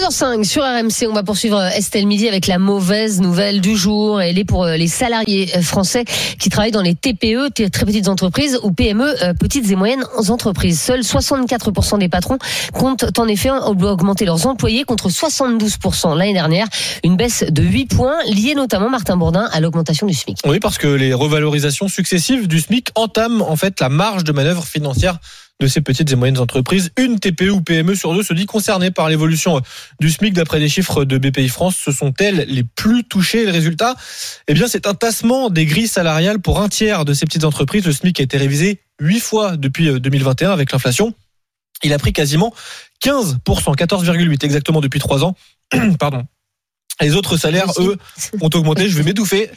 13h05 sur RMC, on va poursuivre Estelle Midi avec la mauvaise nouvelle du jour. Elle est pour les salariés français qui travaillent dans les TPE, très petites entreprises, ou PME, petites et moyennes entreprises. Seuls 64% des patrons comptent en effet augmenter leurs employés contre 72% l'année dernière. Une baisse de 8 points liée notamment, Martin Bourdin, à l'augmentation du SMIC. Oui, parce que les revalorisations successives du SMIC entament en fait la marge de manœuvre financière de ces petites et moyennes entreprises. Une TPE ou PME sur deux se dit concernée par l'évolution du SMIC. D'après les chiffres de BPI France, ce sont elles les plus touchées. Le résultat, eh bien, c'est un tassement des grilles salariales pour un tiers de ces petites entreprises. Le SMIC a été révisé huit fois depuis 2021 avec l'inflation. Il a pris quasiment 15%, 14,8 exactement depuis trois ans. Pardon. Les autres salaires, eux, ont augmenté. Je vais m'étouffer.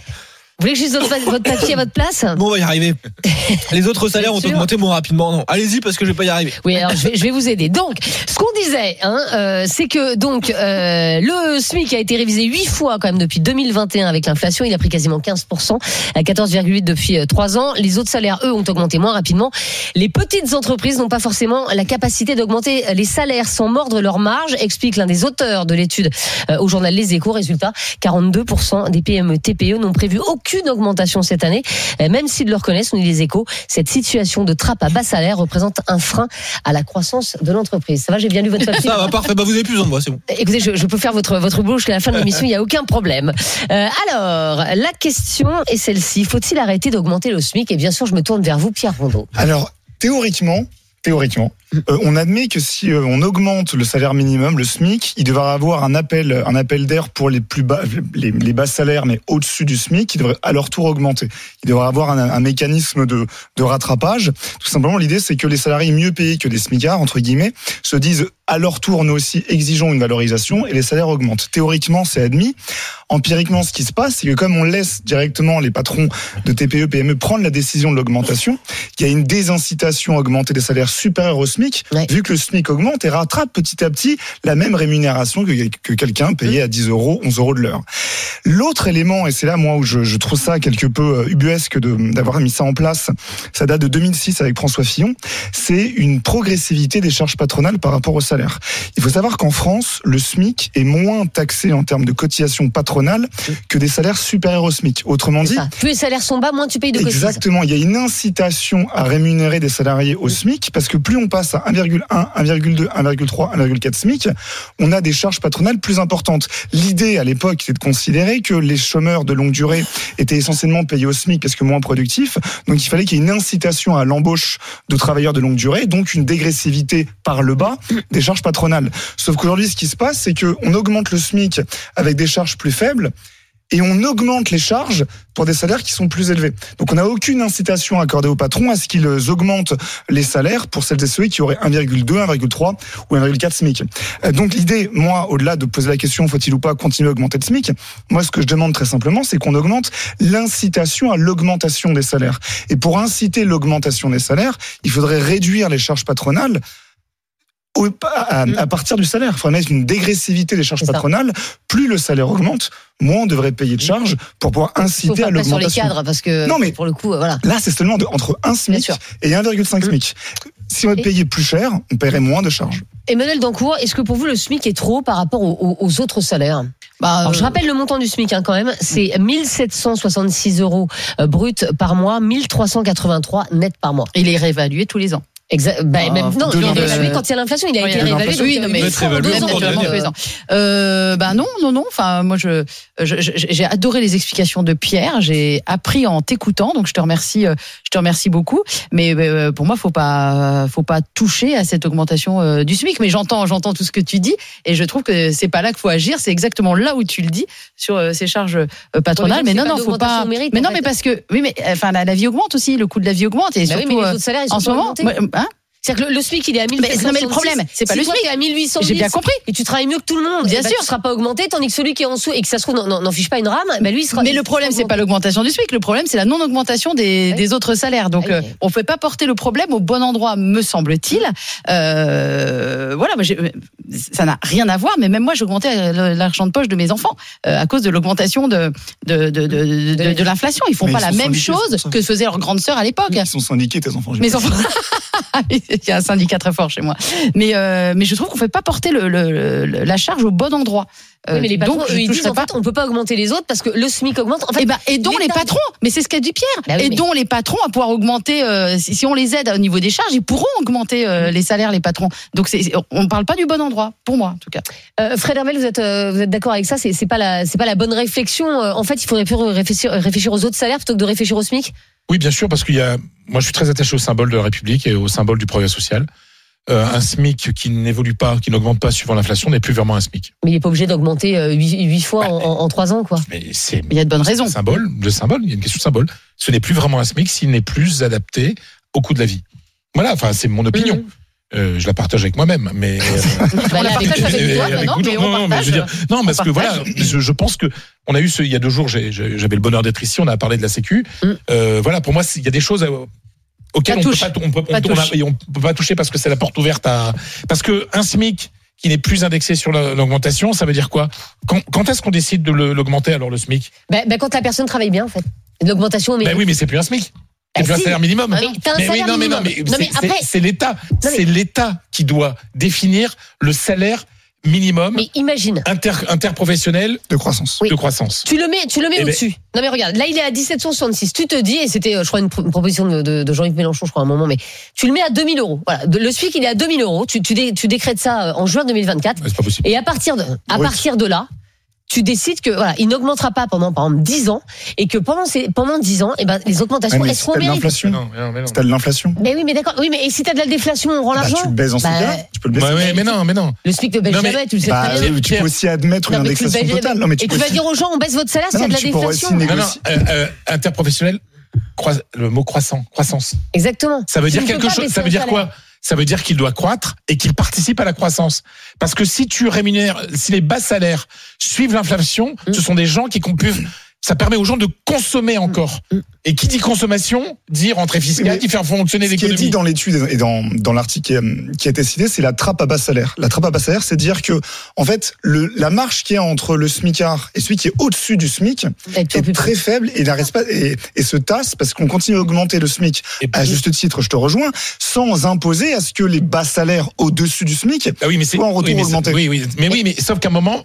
Vous voulez que je dise votre papier à votre place? Bon, on va y arriver. Les autres salaires ont augmenté moins rapidement. Non, allez-y parce que je vais pas y arriver. Oui, alors je vais, je vais vous aider. Donc, ce qu'on disait, hein, euh, c'est que donc euh, le SMIC a été révisé huit fois quand même depuis 2021 avec l'inflation. Il a pris quasiment 15%, à 14,8 depuis euh, trois ans. Les autres salaires, eux, ont augmenté moins rapidement. Les petites entreprises n'ont pas forcément la capacité d'augmenter les salaires sans mordre leur marge, explique l'un des auteurs de l'étude euh, au journal Les Échos. Résultat, 42% des PME TPE n'ont prévu aucune augmentation cette année, même s'ils le reconnaissent, nous dit Les Échos. Cette situation de trappe à bas salaire représente un frein à la croissance de l'entreprise. Ça va, j'ai bien lu votre papier. Ça va, parfait. Bah, vous avez plus besoin de moi, c'est bon. Écoutez, je, je, peux faire votre, votre boulot jusqu'à la fin de l'émission, il n'y a aucun problème. Euh, alors, la question est celle-ci. Faut-il arrêter d'augmenter le SMIC? Et bien sûr, je me tourne vers vous, Pierre Rondeau. Alors, théoriquement, théoriquement, euh, on admet que si euh, on augmente le salaire minimum, le SMIC, il devrait avoir un appel, un appel d'air pour les plus bas, les, les bas salaires, mais au-dessus du SMIC, qui devrait à leur tour augmenter. Il devrait avoir un, mécanisme de, rattrapage. Tout simplement, l'idée, c'est que les salariés mieux payés que des SMICards, entre guillemets, se disent à leur tour, nous aussi exigeons une valorisation et les salaires augmentent. Théoriquement, c'est admis. Empiriquement, ce qui se passe, c'est que comme on laisse directement les patrons de TPE, PME prendre la décision de l'augmentation, il y a une désincitation à augmenter des salaires supérieurs au SMIC, Ouais. vu que le SMIC augmente et rattrape petit à petit la même rémunération que, que quelqu'un payé à 10 euros, 11 euros de l'heure. L'autre élément, et c'est là moi où je, je trouve ça quelque peu euh, ubuesque d'avoir mis ça en place, ça date de 2006 avec François Fillon, c'est une progressivité des charges patronales par rapport au salaire. Il faut savoir qu'en France, le SMIC est moins taxé en termes de cotisation patronale que des salaires supérieurs au SMIC. Autrement dit. Plus les salaires sont bas, moins tu payes de cotises. Exactement, il y a une incitation à rémunérer des salariés au SMIC parce que plus on passe à 1,1, 1,2, 1,3, 1,4 SMIC, on a des charges patronales plus importantes. L'idée à l'époque était de considérer que les chômeurs de longue durée étaient essentiellement payés au SMIC parce que moins productifs, donc il fallait qu'il y ait une incitation à l'embauche de travailleurs de longue durée, donc une dégressivité par le bas des charges patronales. Sauf qu'aujourd'hui, ce qui se passe, c'est qu'on augmente le SMIC avec des charges plus faibles et on augmente les charges pour des salaires qui sont plus élevés. Donc on n'a aucune incitation accordée aux patrons à ce qu'ils augmentent les salaires pour celles et ceux qui auraient 1,2, 1,3 ou 1,4 SMIC. Euh, Donc l'idée, moi, au-delà de poser la question faut-il ou pas continuer à augmenter le SMIC, moi ce que je demande très simplement, c'est qu'on augmente l'incitation à l'augmentation des salaires. Et pour inciter l'augmentation des salaires, il faudrait réduire les charges patronales au- à, à partir du salaire. Il faudrait mettre une dégressivité des charges patronales. Plus le salaire augmente, moins on devrait payer de charges pour pouvoir inciter à pas sur les l'augmentation. cadres parce que Non, mais- pour le coup, euh, voilà. Là, c'est seulement de, entre 1 SMIC et 1,5 SMIC. Si on payait plus cher, on paierait moins de charges. Emmanuel Dancourt, est-ce que pour vous le SMIC est trop par rapport aux, autres salaires? Bah, Alors, je euh, rappelle le montant du SMIC hein, quand même, c'est 1766 euros euh, brut par mois, 1383 net par mois. il est réévalué tous les ans. Exact. Bah, Ah, même, non, il est réévalué quand il y a l'inflation. Il a été réévalué. Oui, donc, non, euh, mais deux ans. Euh, bah non, non, non. Enfin, moi, je, j'ai adoré les explications de Pierre. J'ai appris en t'écoutant, donc je te remercie, euh, je te remercie beaucoup. Mais euh, pour moi, faut pas, faut pas toucher à cette augmentation euh, du SMIC. Mais j'entends, j'entends tout ce que tu dis, et je trouve que c'est pas là qu'il faut agir. C'est exactement là où tu le dis sur ces charges patronales. Mais non, c'est non, faut pas. mais non, fait. mais parce que oui, mais enfin la, la vie augmente aussi, le coût de la vie augmente et Bah oui, surtout mais les euh, autres salaires, ils sont en ce moment. C'est-à-dire que le, le SMIC, il est à Mais- non, mais le 1766. problème, c'est pas si le toi, SMIC. à 1810. J'ai bien compris. Et tu travailles mieux que tout le monde. Bien eh ben, sûr. Tu seras pas augmenté, tandis que celui qui est en dessous et que ça se trouve, n'en- fiche pas une rame, bah lui, il sera. Mais il le problème, c'est pas l'augmentation du SMIC. Le problème, c'est la non-augmentation des, Ouais. des autres salaires. Donc, Ouais. euh, on ne peut pas porter le problème au bon endroit, me semble-t-il. Euh, voilà, moi, j'ai- ça n'a rien à voir. Mais même moi, j'ai augmenté euh, l'argent de poche de mes enfants euh, à cause de l'augmentation de, de, de, de, de, de- de l'inflation. Ils font Mais pas ils la même chose que faisait leur grande sœur à l'époque. Ils sont syndiqués, tes enfants. Mes enfants. Il y a un syndicat très fort chez moi. Mais, euh, mais je trouve qu'on ne fait pas porter le, le- le- la charge au bon endroit. Oui, mais les Euh, patrons, donc, eux, ils disent en fait, on peut pas augmenter les autres parce que le SMIC augmente. En fait, et ben, aidons les patrons. Mais c'est ce qu'a dit Pierre. Bah oui, mais- aidons les patrons à pouvoir augmenter. euh, si, si on les aide au niveau des charges, ils pourront augmenter euh, les salaires, les patrons. Donc, on ne parle pas du bon endroit, pour moi, en tout cas. Fred Hermel, vous êtes, vous êtes d'accord avec ça? C'est pas la, pas la bonne réflexion. En fait, il faudrait plus réfléchir, réfléchir aux autres salaires plutôt que de réfléchir au SMIC? Oui, bien sûr, parce qu'il y a. Moi, je suis très attaché au symbole de la République et au symbole du progrès social. Euh, un SMIC qui n'évolue pas, qui n'augmente pas suivant l'inflation, n'est plus vraiment un SMIC. Mais il est pas obligé d'augmenter euh, huit fois en, en, trois ans, quoi. Mais c'est Il y a de bonnes c'est raisons. un symbole, de symbole. Il y a une question de symbole. Ce n'est plus vraiment un SMIC s'il n'est plus adapté au coût de la vie. Voilà, enfin, c'est mon opinion. Mhm. Euh, je la partage avec moi-même, mais euh, Bah, non, non, mais je veux dire, partage. non, parce que On voilà, je, je pense que on a eu ce, il y a deux jours, j'avais le bonheur d'être ici, on a parlé de la Sécu. Mm. Euh, voilà, pour moi, il y a des choses euh, auxquelles on peut on peut, on peut pas toucher parce que c'est la porte ouverte à, parce que un SMIC qui n'est plus indexé sur la- l'augmentation, ça veut dire quoi? Quand, quand est-ce qu'on décide de l'augmenter alors le SMIC? Bah, bah, quand la personne travaille bien, en fait. L'augmentation, mais. Ben oui, mais c'est plus un SMIC. Bah C'est un salaire minimum. Mais un Mais oui, non, mais non, mais minimum. Non, mais c'est- l'État, c'est l'État qui doit définir le salaire minimum Mais imagine. inter, interprofessionnel De croissance. Oui. de croissance. Tu le mets, tu le mets Eh ben- au-dessus. Non mais regarde, là il est à 1766. Tu te dis, et c'était, euh, je crois, une, pro- une proposition de, de, de Jean-Yves Mélenchon, je crois, à un moment, mais tu le mets à 2000 euros. Voilà, De- le SMIC il est à 2000 euros. Tu, tu, dé- tu décrètes ça euh, en juin 2024. Ouais, C'est pas possible. Et à partir de, à Oui. partir de là, tu décides que voilà, il n'augmentera pas pendant par exemple 10 ans et que pendant ces pendant 10 ans, et ben les augmentations mais elles si seront l'inflation, Non, mais non, mais non. si t'as de l'inflation, Mais oui, mais d'accord. Oui, mais et si t'as de la déflation, on rend bah, l'argent. tu le baises en ce Bah, cas, tu peux le baisser. Ouais, ouais, mais non, mais non. Le SMIC ne baisse jamais, tu le sais Bah, très bien. tu peux aussi admettre une indexation totale. Non, mais tu et tu vas aussi- dire aux gens, on baisse votre salaire s'il y a de la déflation. négocier. Non, non, euh, euh, interprofessionnel, le mot croissant, croissance. Exactement. Ça veut Tu dire quelque chose. Ça veut dire quoi Ça veut dire qu'il doit croître et qu'il participe à la croissance. Parce que si tu rémunères, si les bas salaires suivent l'inflation, Mm. ce sont des gens qui peuvent. Ça permet aux gens de consommer encore. Mm. Et qui dit consommation dit rentrée fiscale, qui fait fonctionner Ce qui est dit l'économie. dans l'étude et dans, dans l'article qui, a été cité, c'est la trappe à bas salaire. La trappe à bas salaire, c'est dire que, en fait, le, la marge qu'il y a entre le SMICard et celui qui est au-dessus du SMIC est très faible et, n'arrête pas- et, et se tasse parce qu'on continue à augmenter le SMIC Et à juste titre, je te rejoins, sans imposer à ce que les bas salaires au-dessus du SMIC Ah oui, mais c'est Soit en retour oui, mais augmenté. c'est- Oui, oui, mais oui, mais sauf qu'à un moment,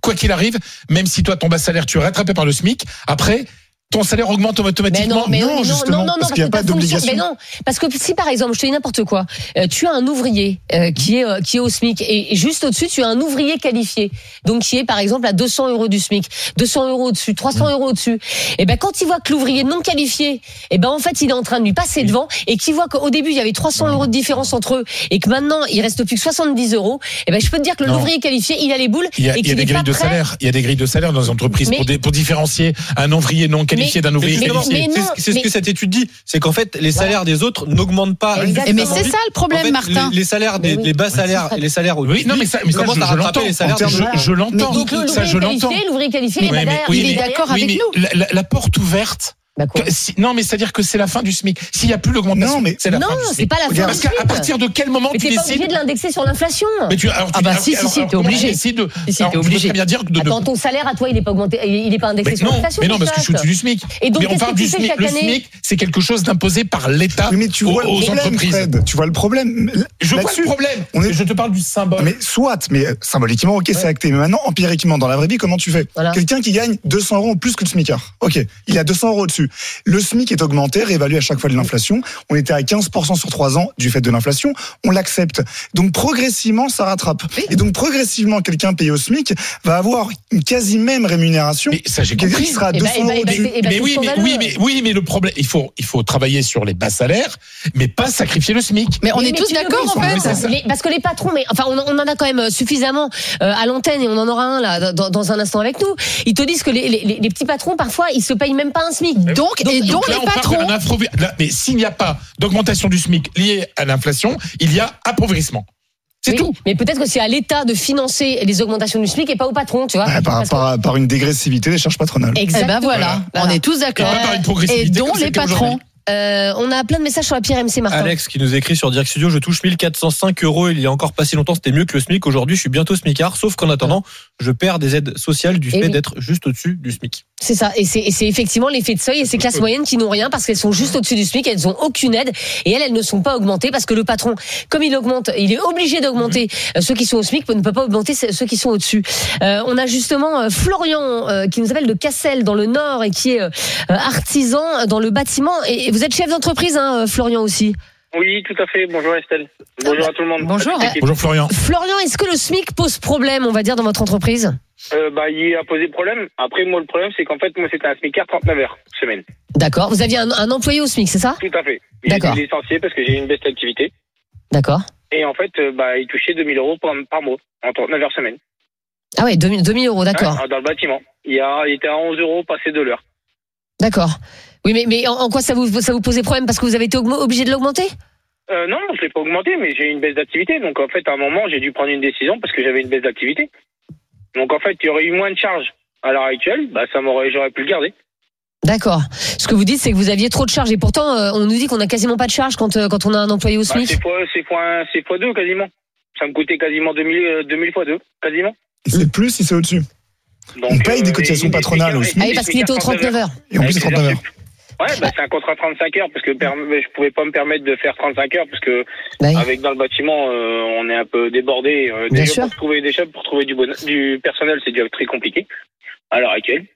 quoi qu'il arrive, même si toi ton bas salaire tu es rattrapé par le SMIC, après ton salaire augmente Mais automatiquement. non, mais non, non, justement, non, non, parce qu'il y a pas d'obligation. Mais non, parce que si par exemple, je te dis n'importe quoi, euh, tu as un ouvrier euh, qui est euh, qui est au SMIC et juste au-dessus, tu as un ouvrier qualifié, donc qui est par exemple à 200 euros du SMIC, 200 euros au-dessus, 300 euros au-dessus. Et ben quand il voit que l'ouvrier non qualifié, et ben en fait il est en train de lui passer devant et qu'il voit qu'au début il y avait 300 euros de différence entre eux et que maintenant il reste plus que 70 euros, et ben je peux te dire que Non. l'ouvrier qualifié, il a les boules Il y a, et il y a des grilles de salaire. Il y a des grilles de salaire dans les entreprises Mais- pour, pour différencier un ouvrier non qualifié d'un ouvrier mais- qualifié. mais C'est ce- que cette étude dit, c'est qu'en fait les salaires des autres n'augmentent pas. Exactement. Mais c'est ça le problème, Martin. Les, salaires, les bas salaires les salaires au Oui, non, mais ça, mais ça, commencent je, les salaires. Je, l'entends. Ça, l'ouvrier je l'entends. qualifié, l'ouvrier qualifié, Oui, il est d'accord oui, avec nous. La porte ouverte. Bah, si- non, mais c'est-à-dire que c'est la fin du SMIC. S'il n'y a plus l'augmentation, Non, mais- c'est la Non, fin du c'est SMIC. pas la fin Parce qu'à partir de quel moment Mais tu pas décides obligé de l'indexer sur l'inflation. mais tu, alors, tu- Ah bah alors, si, si, alors, si, alors, t'es obligé. tu décides de- Si, si, alors, obligé. très bien dire que de, de- Attends, ton salaire à toi, il est pas augmenté, il est pas indexé mais sur non, l'inflation. mais non, parce que je suis au-dessus du SMIC. Et donc, mais on parle du SMIC. Le SMIC, c'est quelque chose d'imposé par l'État Oui, mais tu aux, vois le aux problème, entreprises. Tu vois le problème. Je vois le problème. on est- Je te parle du symbole. Mais soit, mais euh, symboliquement, ok, c'est acté. Mais maintenant, empiriquement, dans la vraie vie, comment tu fais. Quelqu'un qui gagne 200 euros en plus que le SMICard. Ok, il a 200 euros au-dessus. Le SMIC est augmenté, réévalué à chaque fois de l'inflation. On était à 15% sur 3 ans du fait de l'inflation. On l'accepte. Donc progressivement, ça rattrape. Et donc progressivement, quelqu'un payé au SMIC va avoir une quasi même rémunération. Mais ça, j'ai compris. sera à Eh ben, 200 eh ben, euros eh ben, eh ben, mais oui, mais oui, mais oui, mais le problème, il faut, il faut travailler sur les bas salaires, mais pas sacrifier le SMIC. Mais on Oui, est mais tous d'accord en fait. Les- parce que les patrons, mais enfin, on, on en a quand même suffisamment euh, à l'antenne et on en aura un là dans, dans un instant avec nous. Ils te disent que les, les, les petits patrons parfois ils se payent même pas un SMIC. Donc, et donc, là, les patrons. là, mais s'il n'y a pas d'augmentation du SMIC liée à l'inflation, il y a appauvrissement. C'est Oui, tout. Mais peut-être que c'est à l'État de financer les augmentations du SMIC et pas au patron, tu vois. Ouais, par, par, par une dégressivité des charges patronales. Eh Exactement. ben voilà, Voilà. on est tous d'accord. Et pas par une Et progressivité dont les patrons. Euh, on a plein de messages sur la pierre MC Martin. Alex qui nous écrit sur Direct Studio, je touche 1405 euros. Il y a encore pas si longtemps, c'était mieux que le SMIC. Aujourd'hui, je suis bientôt SMICard, sauf qu'en attendant, je perds des aides sociales du Eh fait oui. d'être juste au-dessus du SMIC. C'est ça, et c'est effectivement l'effet de seuil et ces classes moyennes qui n'ont rien parce qu'elles sont juste au-dessus du SMIC, elles ont aucune aide et elles, elles ne sont pas augmentées parce que le patron, comme il augmente, il est obligé d'augmenter euh, ceux qui sont au SMIC, ne peut pas augmenter ceux qui sont au-dessus. Euh, on a justement Florian euh, qui nous appelle de Cassel dans le Nord et qui est artisan dans le bâtiment et et vous êtes chef d'entreprise, hein, euh, Florian aussi. Oui, tout à fait. Bonjour Estelle. Bonjour à tout le monde. Bonjour. Bonjour Florian. Florian, est-ce que le SMIC pose problème, on va dire, dans votre entreprise Euh, bah, il a posé problème. Après, moi, le problème, c'est qu'en fait, moi, c'était un SMICard 39 heures semaine. D'accord. Vous aviez un, un employé au SMIC, c'est ça Tout à fait. J'ai D'accord. été licencié parce que j'ai eu une baisse d'activité. D'accord. Et en fait, euh, bah, il touchait 2000 euros par, par mois, en 39 heures semaine. Ah ouais, 2000, 2000 euros, d'accord. Ouais, dans le bâtiment. Il, a, il était à 11 euros passé de l'heure. D'accord. Oui, mais, mais en, en quoi ça vous, ça vous posait problème Parce que vous avez été obligé de l'augmenter? Euh, non, je l'ai pas augmenté, mais j'ai eu une baisse d'activité. Donc, en fait, à un moment, j'ai dû prendre une décision parce que j'avais une baisse d'activité. Donc, en fait, il y aurait eu moins de charges. À l'heure actuelle, bah, ça m'aurait, j'aurais pu le garder. D'accord. Ce que vous dites, c'est que vous aviez trop de charges. Et pourtant, euh, on nous dit qu'on a quasiment pas de charges quand, euh, quand on a un employé au Bah, SMIC. c'est fois, c'est fois, un- c'est fois deux quasiment. Ça me coûtait quasiment 2000, euh, 2000 fois deux, quasiment. Et c'est plus si c'est au-dessus. Donc, On paye des cotisations patronales au SMIC. ah oui, parce qu'il était aux 39 heures. Et en plus, c'est 39 heures. Ouais, bah, c'est un contrat 35 heures parce que je pouvais pas me permettre de faire 35 heures parce que Bah oui. avec dans le bâtiment euh, on est un peu débordé. Euh, Bien déjà sûr. pour trouver des pour trouver du, bon, du personnel, c'est déjà très compliqué à l'heure actuelle.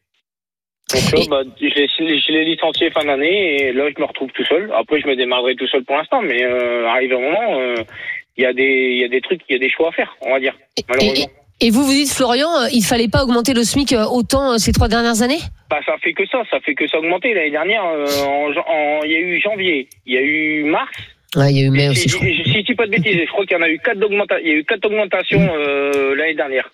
Donc là, Et- bah, je l'ai je l'ai licencié fin d'année et là je me retrouve tout seul. Après je me démarrerai tout seul pour l'instant, mais euh, arrive un moment, euh, il y a des il y a des trucs, il y a des choix à faire, on va dire. Malheureusement. Et- vous vous dites, Florian, euh, il fallait pas augmenter le SMIC euh, autant euh, ces trois dernières années? Bah, ça fait que ça, ça fait que ça augmenter. L'année dernière, il y a eu janvier, il y a eu mars. Ouais, il y a eu mai si, aussi, je si, crois. si je dis pas de bêtises, je crois qu'il y en a eu quatre d'augmenta- il y a eu quatre augmentations euh, l'année dernière.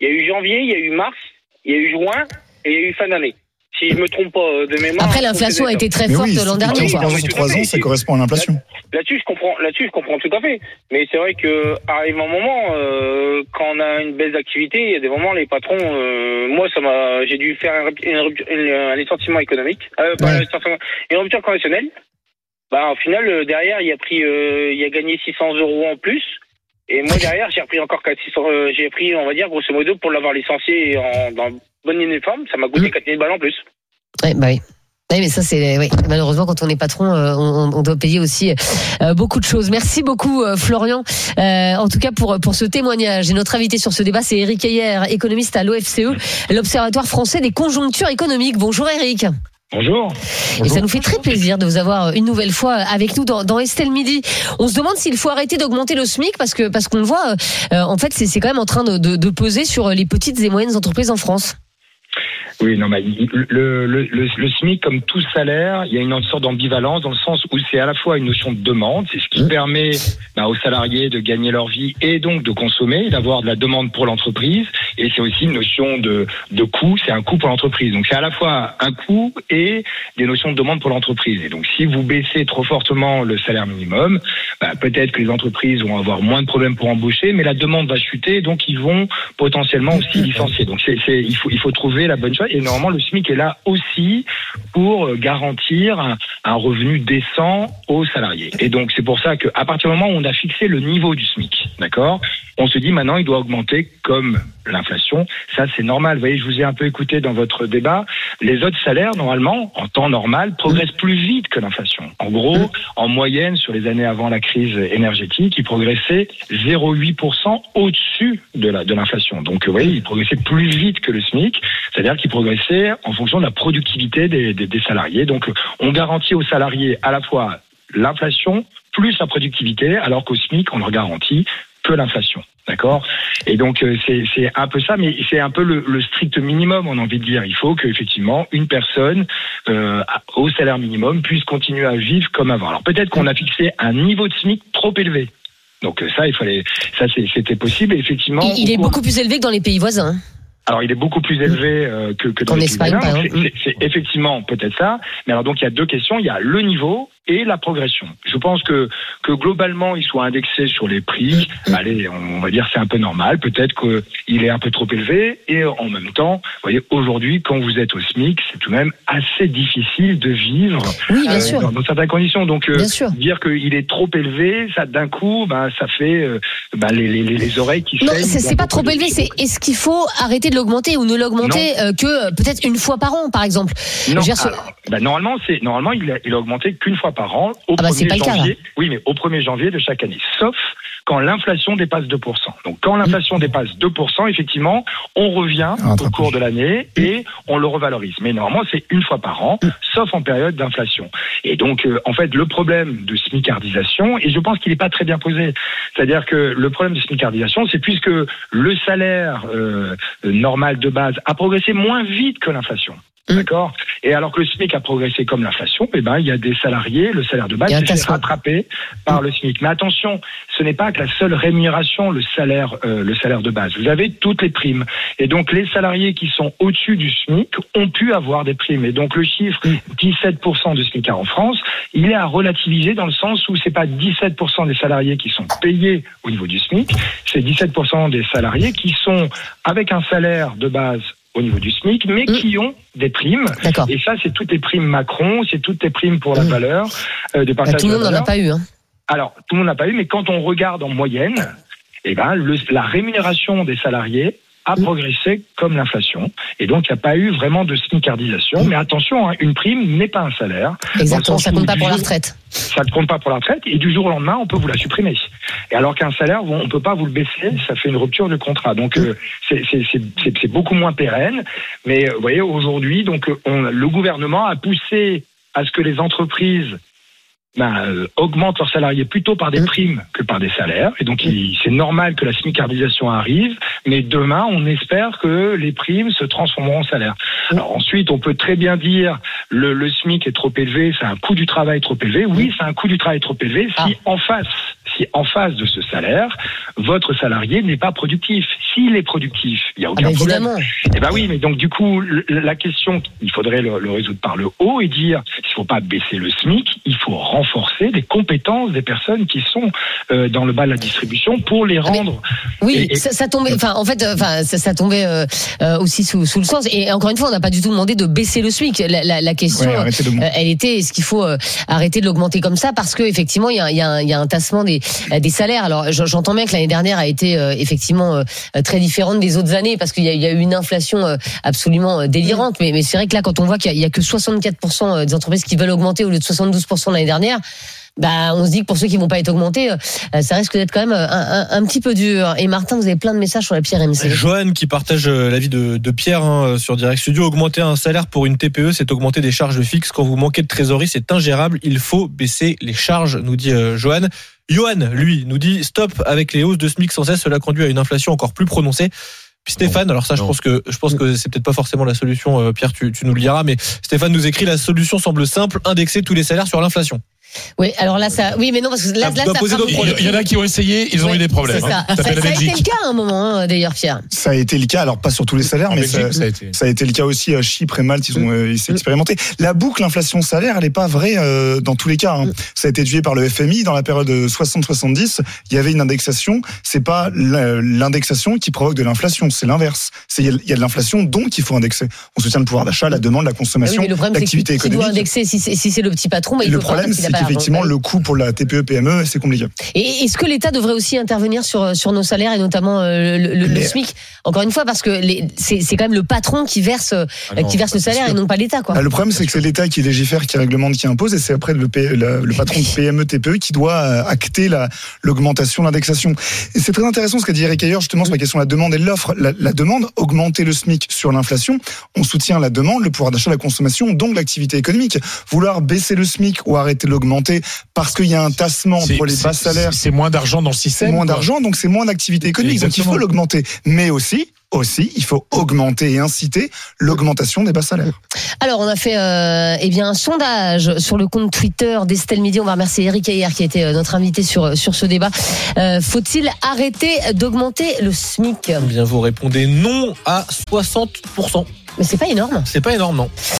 Il y a eu janvier, il y a eu mars, il y a eu juin et il y a eu fin d'année. Si je me trompe pas de mémoire. Après, je l'inflation a été très forte oui, l'an dernier. oui, quoi. 15% oui, sur tout à 3 fait. ans, ça correspond à l'inflation. Là-dessus, je comprends. Là-dessus, je comprends tout à fait. Mais c'est vrai que arrive un moment euh, quand on a une baisse d'activité, il y a des moments les patrons. euh, moi, ça m'a, j'ai dû faire un, rup- une rupture- une- un licenciement économique, euh, Ouais. un une rupture conventionnelle. Bah, au final, euh, derrière, il a pris, euh, il a gagné 600 euros en plus. Et moi, derrière, j'ai repris encore 4, 600, euh, j'ai pris, on va dire, grosso modo, pour l'avoir licencié en, dans bonne uniforme, ça m'a coûté 4000 balles en plus. Ouais, bah oui. Oui, mais ça c'est oui. malheureusement quand on est patron, euh, on, on doit payer aussi euh, beaucoup de choses. Merci beaucoup euh, Florian. Euh, en tout cas pour pour ce témoignage. Et notre invité sur ce débat, c'est Eric Heyer, économiste à l'OFCE, l'Observatoire français des conjonctures économiques. Bonjour Eric. Bonjour. Et ça nous fait très plaisir de vous avoir une nouvelle fois avec nous dans, dans Estelle Midi. On se demande s'il faut arrêter d'augmenter le SMIC parce que parce qu'on le voit, euh, en fait, c'est c'est quand même en train de, de, de peser sur les petites et moyennes entreprises en France. Oui, non, mais le, le, le, le SMIC, comme tout salaire, il y a une sorte d'ambivalence dans le sens où c'est à la fois une notion de demande, c'est ce qui permet bah, aux salariés de gagner leur vie et donc de consommer, d'avoir de la demande pour l'entreprise, et c'est aussi une notion de, de coût, c'est un coût pour l'entreprise. Donc c'est à la fois un coût et des notions de demande pour l'entreprise. Et donc si vous baissez trop fortement le salaire minimum, bah, peut-être que les entreprises vont avoir moins de problèmes pour embaucher, mais la demande va chuter, donc ils vont potentiellement aussi licencier. Donc c'est, c'est, il, faut, il faut trouver la bonne chose. Et normalement, le SMIC est là aussi pour garantir un, un revenu décent aux salariés. Et donc c'est pour ça qu'à partir du moment où on a fixé le niveau du SMIC, d'accord on se dit maintenant il doit augmenter comme l'inflation. Ça, c'est normal. Vous voyez, je vous ai un peu écouté dans votre débat. Les autres salaires, normalement, en temps normal, progressent plus vite que l'inflation. En gros, en moyenne, sur les années avant la crise énergétique, ils progressaient 0,8% au-dessus de l'inflation. Donc, vous voyez, ils progressaient plus vite que le SMIC, c'est-à-dire qu'ils progressaient en fonction de la productivité des, des, des salariés. Donc, on garantit aux salariés à la fois l'inflation plus la productivité, alors qu'au SMIC, on leur garantit que l'inflation. D'accord? Et donc euh, c'est un peu ça, mais c'est un peu le, le strict minimum, on a envie de dire. Il faut qu'effectivement une personne euh, au salaire minimum puisse continuer à vivre comme avant. Alors peut-être qu'on a fixé un niveau de SMIC trop élevé. Donc euh, ça, il fallait, ça c'était possible. Et effectivement, Il, est beaucoup plus élevé que dans les pays voisins. Alors, il est beaucoup plus élevé euh, que, que dans En Espagne, par exemple. C'est effectivement peut-être ça. Mais alors, donc, il y a deux questions. Il y a le niveau et la progression. Je pense que, que globalement, il soit indexé sur les prix. Allez, on va dire c'est un peu normal. Peut-être qu'il est un peu trop élevé. Et en même temps, vous voyez, aujourd'hui, quand vous êtes au SMIC, c'est tout de même assez difficile de vivre Oui, bien euh, sûr. dans, dans certaines conditions. Donc, euh, dire qu'il est trop élevé, ça d'un coup, ben, ça fait euh, ben, les, les, les- les oreilles qui Non, c'est pas trop élevé. C'est est-ce qu'il faut arrêter de l'augmenter ou ne l'augmenter que peut-être une fois par an, par exemple? Non, dire, alors, bah, normalement, c'est normalement il a, il a augmenté qu'une fois par an au Ah bah, 1er c'est pas le cas, janvier. oui, mais au 1er janvier de chaque année, sauf quand l'inflation dépasse 2%. Donc quand l'inflation dépasse 2%, effectivement, on revient au rattrapage. cours de l'année et on le revalorise. Mais normalement, c'est une fois par an, sauf en période d'inflation. Et donc, euh, en fait, le problème de smicardisation, et je pense qu'il n'est pas très bien posé, c'est-à-dire que le problème de smicardisation, c'est puisque le salaire euh, normal de base a progressé moins vite que l'inflation. Mm. D'accord Et alors que le SMIC a progressé comme l'inflation, eh ben, il y a des salariés, le salaire de base tassement. rattraper par le SMIC. Mais attention, ce n'est pas que la seule rémunération, le salaire, euh, le salaire de base. Vous avez toutes les primes. Et donc, les salariés qui sont au-dessus du SMIC ont pu avoir des primes. Et donc, le chiffre 17% de SMIC en France, il est à relativiser dans le sens où c'est pas 17% des salariés qui sont payés au niveau du SMIC, c'est 17% des salariés qui sont avec un salaire de base au niveau du SMIC, mais Mm. qui ont des primes. D'accord. Et ça, c'est toutes les primes Macron, c'est toutes les primes pour la Mm. valeur, euh, de Bah, partage tout le de monde n'en a pas eu. Hein. Alors, tout le monde n'a pas eu, mais quand on regarde en moyenne, eh ben, le- la rémunération des salariés a progressé comme l'inflation. Et donc, il n'y a pas eu vraiment de smicardisation. Mais attention, hein, une prime n'est pas un salaire. Exactement, ça où compte pas pour la retraite. Ça ne compte pas pour la retraite. Et du jour au lendemain, on peut vous la supprimer. Et alors qu'un salaire, on ne peut pas vous le baisser. Ça fait une rupture de contrat. Donc, euh, c'est- beaucoup moins pérenne. Mais euh, vous voyez, aujourd'hui, donc, on, le gouvernement a poussé à ce que les entreprises ben, euh, augmentent leurs salariés plutôt par des primes que par des salaires. Et donc, il- c'est normal que la smicardisation arrive, mais demain, on espère que les primes se transformeront en salaire. Alors ensuite, on peut très bien dire le, le SMIC est trop élevé, c'est un coût du travail trop élevé. Oui, c'est un coût du travail trop élevé si en face, si en face de ce salaire, votre salarié n'est pas productif. S'il est productif, il n'y a Ah aucun bah, problème. évidemment. Eh ben oui, mais donc du coup, la question, il faudrait le, le résoudre par le haut et dire, faut pas baisser le SMIC, il faut renforcer les compétences des personnes qui sont euh, dans le bas de la distribution pour les Ah, mais- rendre. Oui, Et- et- ça, ça tombait. Enfin, en fait, euh, enfin, ça, ça tombait euh, euh, aussi sous, sous le sens. Et encore une fois, on n'a pas du tout demandé de baisser le SMIC. La, la, la question, Ouais, arrêtez de- elle était est-ce qu'il faut arrêter de l'augmenter comme ça? Parce que effectivement, il y a, il y a un, il y a un tassement des, des salaires. Alors, j'entends bien que l'année dernière a été effectivement très différente des autres années parce qu'il y a, il y a eu une inflation absolument délirante. Mais, mais c'est vrai que là, quand on voit qu'il y a- a que 64% des entreprises qui veulent augmenter au lieu de 72% l'année dernière. Bah, on se dit que pour ceux qui vont pas être augmentés, euh, ça risque d'être quand même euh, un, petit peu dur. Et Martin, vous avez plein de messages sur la pierre MC. Johan qui partage euh, l'avis de, Pierre hein, sur Direct Studio. Augmenter un salaire pour une TPE, c'est augmenter des charges fixes. Quand vous manquez de trésorerie, c'est ingérable. Il faut baisser les charges, nous dit Johan. Johan, lui, nous dit stop avec les hausses de SMIC sans cesse. Cela conduit à une inflation encore plus prononcée. Puis Stéphane, alors ça, je Non. pense que je pense que c'est peut-être pas forcément la solution. euh, Pierre, tu, tu nous le diras, mais Stéphane nous écrit la solution semble simple indexer tous les salaires sur l'inflation. Oui, alors là, ça, oui, mais non, parce que là, Ça là, doit ça poser Il problèmes. y- il y en a qui ont essayé, ils ont eu des problèmes. C'est ça. hein. Ça, Ça ça a été le cas à un moment, hein, d'ailleurs, Pierre. Ça a été le cas, alors pas sur tous les salaires, En mais Belgique, ça, ça a été. ça a été le cas aussi à Chypre et Malte, ils ont euh, ils s'est Mm. expérimenté. La boucle inflation-salaire, elle n'est pas vraie euh, dans tous les cas. hein. Mm. Ça a été étudié par le FMI dans la période 60-70. Il y avait une indexation. C'est pas l'indexation qui provoque de l'inflation, c'est l'inverse. C'est il y a- de l'inflation, donc il faut indexer. On soutient le pouvoir d'achat, la demande, la Ah oui, consommation, mais le problème, c'est l'activité économique. indexer si c'est si c'est le petit patron, bah, il le problème, qu'effectivement, bon, le coût pour la TPE, PME, c'est compliqué. Et est-ce que l'État devrait aussi intervenir sur sur nos salaires et notamment euh, le, le- le SMIC? Encore une fois, parce que les- c'est c'est quand même le patron qui verse euh, Ah non, qui verse le salaire et non pas l'État, quoi. Ah, le problème, c'est que c'est l'État qui légifère, qui réglemente, qui impose, et c'est après le, P- le, le patron de PME, TPE qui doit euh, acter la- l'augmentation, l'indexation. Et c'est très intéressant ce qu'a dit Eric ailleurs, justement, sur la question de la demande et de l'offre. La, la demande, augmenter le SMIC sur l'inflation, on soutient la demande, le pouvoir d'achat, la consommation, donc l'activité économique. Vouloir baisser le SMIC ou arrêter de l'augmenter parce qu'il y a un tassement entre les bas salaires C'est moins d'argent dans le c'est système. moins d'argent, donc c'est moins d'activité économique. Donc il faut l'augmenter. Mais aussi, aussi, il faut augmenter et inciter l'augmentation des bas salaires. Alors, on a fait euh, eh bien un sondage sur le compte Twitter d'Estelle Midi. On va remercier Eric Ayer qui a été euh, notre invité sur sur ce débat. Euh, Faut-il arrêter d'augmenter le SMIC? Eh Bien, vous répondez non à 60%. Mais c'est pas énorme. C'est pas énorme, non.